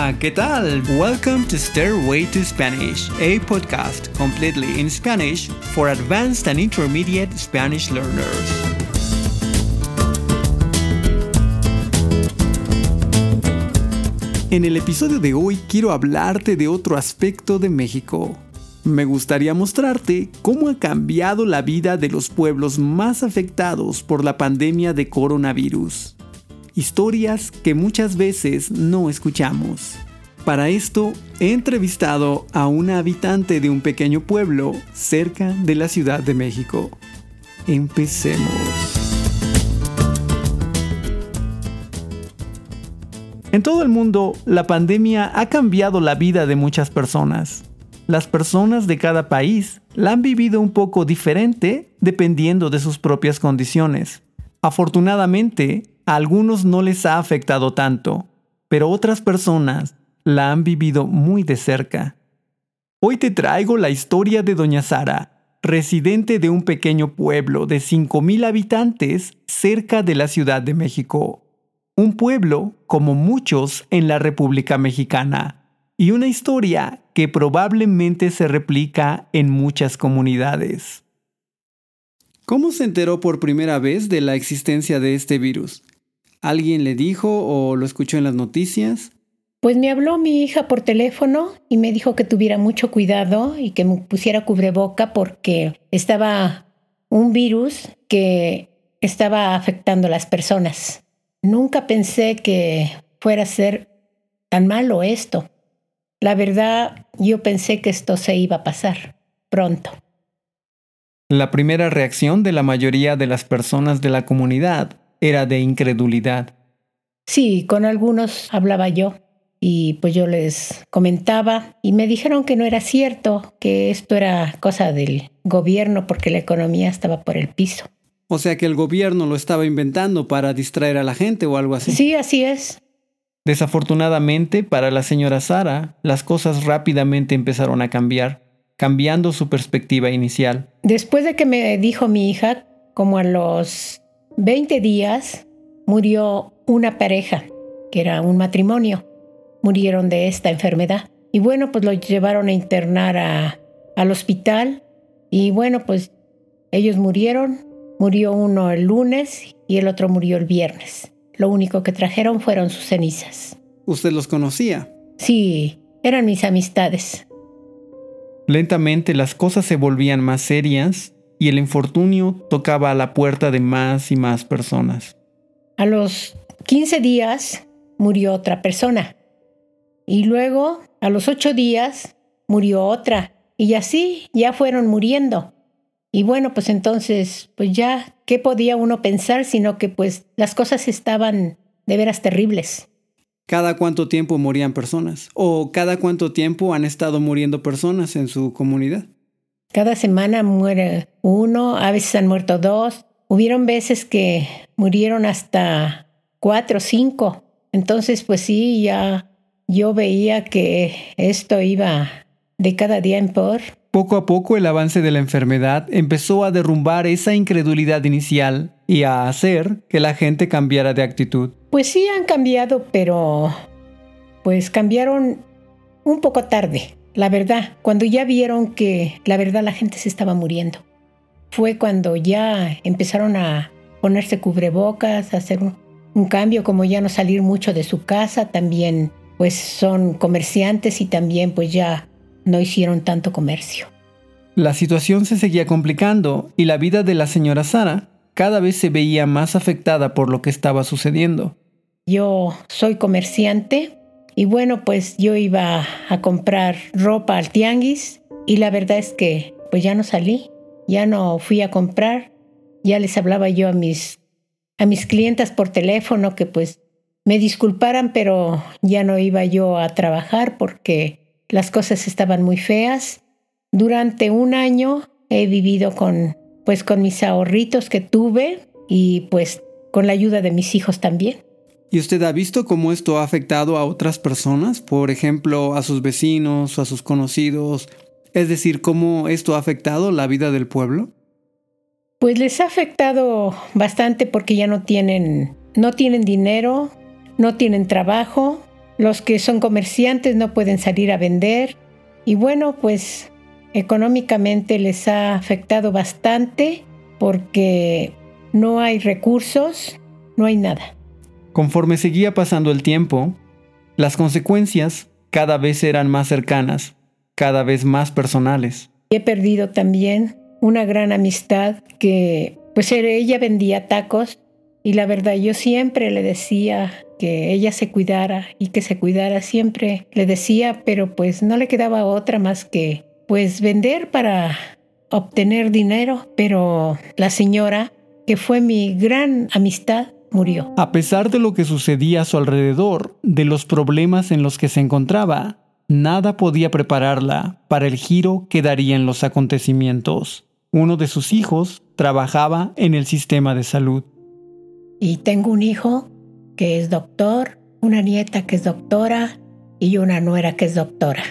Hola, ¿qué tal? Welcome to Stairway to Spanish, a podcast completely in Spanish for advanced and intermediate Spanish learners. En el episodio de hoy quiero hablarte de otro aspecto de México. Me gustaría mostrarte cómo ha cambiado la vida de los pueblos más afectados por la pandemia de coronavirus historias que muchas veces no escuchamos. Para esto he entrevistado a una habitante de un pequeño pueblo cerca de la Ciudad de México. Empecemos. En todo el mundo, la pandemia ha cambiado la vida de muchas personas. Las personas de cada país la han vivido un poco diferente dependiendo de sus propias condiciones. Afortunadamente, a algunos no les ha afectado tanto, pero otras personas la han vivido muy de cerca. Hoy te traigo la historia de Doña Sara, residente de un pequeño pueblo de 5.000 habitantes cerca de la Ciudad de México. Un pueblo como muchos en la República Mexicana, y una historia que probablemente se replica en muchas comunidades. ¿Cómo se enteró por primera vez de la existencia de este virus? ¿Alguien le dijo o lo escuchó en las noticias? Pues me habló mi hija por teléfono y me dijo que tuviera mucho cuidado y que me pusiera cubreboca porque estaba un virus que estaba afectando a las personas. Nunca pensé que fuera a ser tan malo esto. La verdad, yo pensé que esto se iba a pasar pronto. La primera reacción de la mayoría de las personas de la comunidad era de incredulidad. Sí, con algunos hablaba yo y pues yo les comentaba y me dijeron que no era cierto, que esto era cosa del gobierno porque la economía estaba por el piso. O sea que el gobierno lo estaba inventando para distraer a la gente o algo así. Sí, así es. Desafortunadamente para la señora Sara, las cosas rápidamente empezaron a cambiar, cambiando su perspectiva inicial. Después de que me dijo mi hija, como a los 20 días murió una pareja, que era un matrimonio. Murieron de esta enfermedad. Y bueno, pues lo llevaron a internar a, al hospital. Y bueno, pues ellos murieron. Murió uno el lunes y el otro murió el viernes. Lo único que trajeron fueron sus cenizas. ¿Usted los conocía? Sí, eran mis amistades. Lentamente las cosas se volvían más serias y el infortunio tocaba a la puerta de más y más personas. A los 15 días murió otra persona y luego a los 8 días murió otra y así ya fueron muriendo. Y bueno, pues entonces, pues ya, ¿qué podía uno pensar sino que pues las cosas estaban de veras terribles? ¿Cada cuánto tiempo morían personas? ¿O cada cuánto tiempo han estado muriendo personas en su comunidad? Cada semana muere uno, a veces han muerto dos. Hubieron veces que murieron hasta cuatro o cinco. Entonces, pues sí, ya yo veía que esto iba de cada día en peor. Poco a poco el avance de la enfermedad empezó a derrumbar esa incredulidad inicial y a hacer que la gente cambiara de actitud. Pues sí han cambiado, pero pues cambiaron un poco tarde. La verdad, cuando ya vieron que la verdad la gente se estaba muriendo, fue cuando ya empezaron a ponerse cubrebocas, a hacer un, cambio, como ya no salir mucho de su casa, también pues son comerciantes y también pues ya no hicieron tanto comercio. La situación se seguía complicando y la vida de la señora Sara cada vez se veía más afectada por lo que estaba sucediendo. Yo soy comerciante, y bueno, pues yo iba a comprar ropa al tianguis y la verdad es que pues ya no salí, ya no fui a comprar, ya les hablaba yo a mis a mis clientas por teléfono que pues me disculparan, pero ya no iba yo a trabajar porque las cosas estaban muy feas. Durante un año he vivido con pues con mis ahorritos que tuve y pues con la ayuda de mis hijos también. ¿Y usted ha visto cómo esto ha afectado a otras personas? Por ejemplo, a sus vecinos a sus conocidos. Es decir, cómo esto ha afectado la vida del pueblo. Pues les ha afectado bastante porque ya no tienen, no tienen dinero, no tienen trabajo, Los que son comerciantes no pueden salir a vender y bueno, pues económicamente les ha afectado bastante porque no hay recursos, no hay nada. Conforme seguía pasando el tiempo, las consecuencias cada vez eran más cercanas, cada vez más personales. He perdido también una gran amistad que, pues ella vendía tacos y la verdad yo siempre le decía que ella se cuidara y que se cuidara siempre le decía, pero pues no le quedaba otra más que pues vender para obtener dinero, pero la señora, que fue mi gran amistad, murió. A pesar de lo que sucedía a su alrededor, de los problemas en los que se encontraba, nada podía prepararla para el giro que darían los acontecimientos. Uno de sus hijos trabajaba en el sistema de salud. Y tengo un hijo que es doctor, una nieta que es doctora y una nuera que es doctora.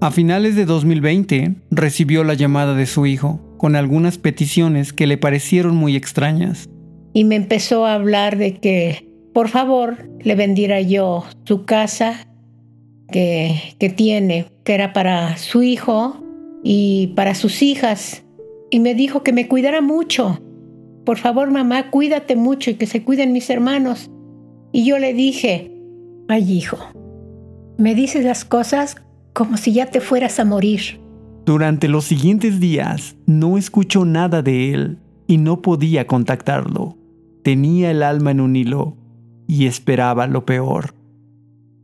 A finales de 2020 recibió la llamada de su hijo con algunas peticiones que le parecieron muy extrañas. Y me empezó a hablar de que por favor le vendiera yo su casa que, que tiene, que era para su hijo y para sus hijas. Y me dijo que me cuidara mucho. Por favor, mamá, cuídate mucho y que se cuiden mis hermanos. Y yo le dije, ay hijo, me dices las cosas como si ya te fueras a morir. Durante los siguientes días no escuchó nada de él y no podía contactarlo. Tenía el alma en un hilo y esperaba lo peor.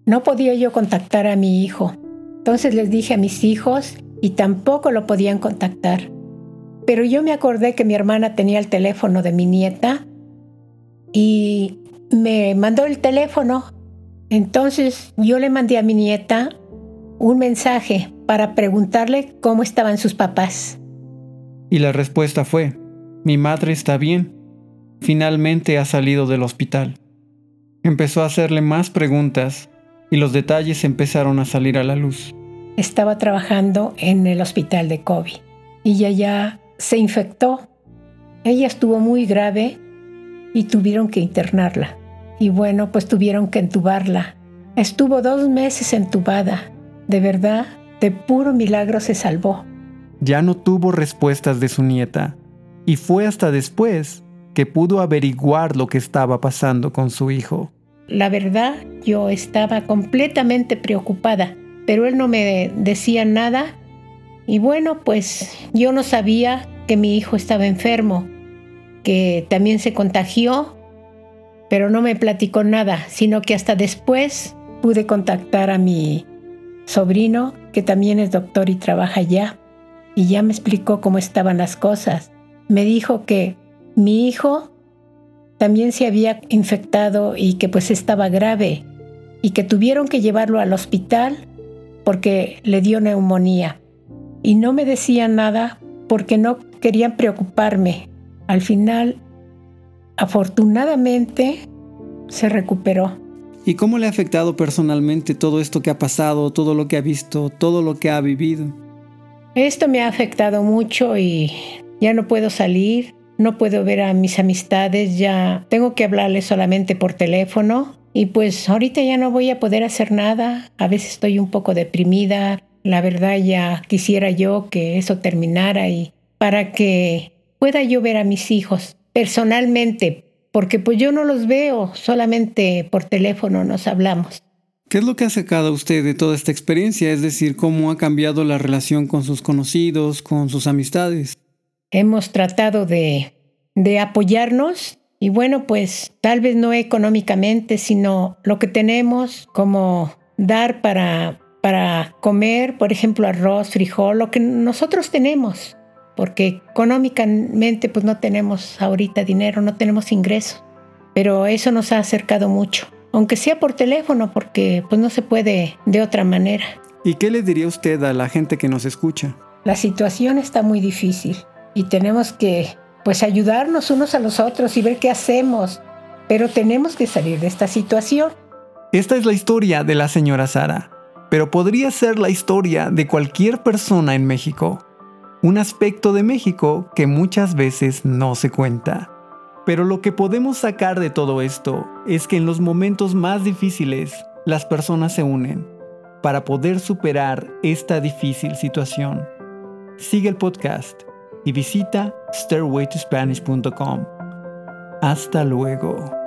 No podía yo contactar a mi hijo. Entonces les dije a mis hijos y tampoco lo podían contactar. Pero yo me acordé que mi hermana tenía el teléfono de mi nieta y me mandó el teléfono. Entonces yo le mandé a mi nieta un mensaje para preguntarle cómo estaban sus papás. Y la respuesta fue, mi madre está bien. Finalmente ha salido del hospital. Empezó a hacerle más preguntas y los detalles empezaron a salir a la luz. Estaba trabajando en el hospital de COVID y ella ya se infectó. Ella estuvo muy grave y tuvieron que internarla. Y bueno, pues tuvieron que entubarla. Estuvo dos meses entubada. De verdad, de puro milagro se salvó. Ya no tuvo respuestas de su nieta. Y fue hasta después que pudo averiguar lo que estaba pasando con su hijo. La verdad, yo estaba completamente preocupada, pero él no me decía nada. Y bueno, pues yo no sabía que mi hijo estaba enfermo, que también se contagió, pero no me platicó nada, sino que hasta después pude contactar a mi sobrino, que también es doctor y trabaja allá, y ya me explicó cómo estaban las cosas. Me dijo que mi hijo también se había infectado y que pues estaba grave y que tuvieron que llevarlo al hospital porque le dio neumonía. Y no me decían nada porque no querían preocuparme. Al final, afortunadamente, se recuperó. ¿Y cómo le ha afectado personalmente todo esto que ha pasado, todo lo que ha visto, todo lo que ha vivido? Esto me ha afectado mucho y ya no puedo salir, no puedo ver a mis amistades, ya tengo que hablarles solamente por teléfono y pues ahorita ya no voy a poder hacer nada, a veces estoy un poco deprimida, la verdad ya quisiera yo que eso terminara y para que pueda yo ver a mis hijos personalmente, porque pues yo no los veo, solamente por teléfono nos hablamos. ¿Qué es lo que ha sacado usted de toda esta experiencia? Es decir, ¿cómo ha cambiado la relación con sus conocidos, con sus amistades? Hemos tratado de, apoyarnos. Y bueno, pues tal vez no económicamente, sino lo que tenemos como dar para, para comer, por ejemplo, arroz, frijol, lo que nosotros tenemos, porque económicamente pues no tenemos ahorita dinero, no tenemos ingresos, pero eso nos ha acercado mucho, aunque sea por teléfono, porque pues no se puede de otra manera. ¿Y qué le diría usted a la gente que nos escucha? La situación está muy difícil y tenemos que pues ayudarnos unos a los otros y ver qué hacemos, pero tenemos que salir de esta situación. Esta es la historia de la señora Sara, pero podría ser la historia de cualquier persona en México. Un aspecto de México que muchas veces no se cuenta. Pero lo que podemos sacar de todo esto es que en los momentos más difíciles, las personas se unen para poder superar esta difícil situación. Sigue el podcast y visita stairwaytospanish.com. Hasta luego.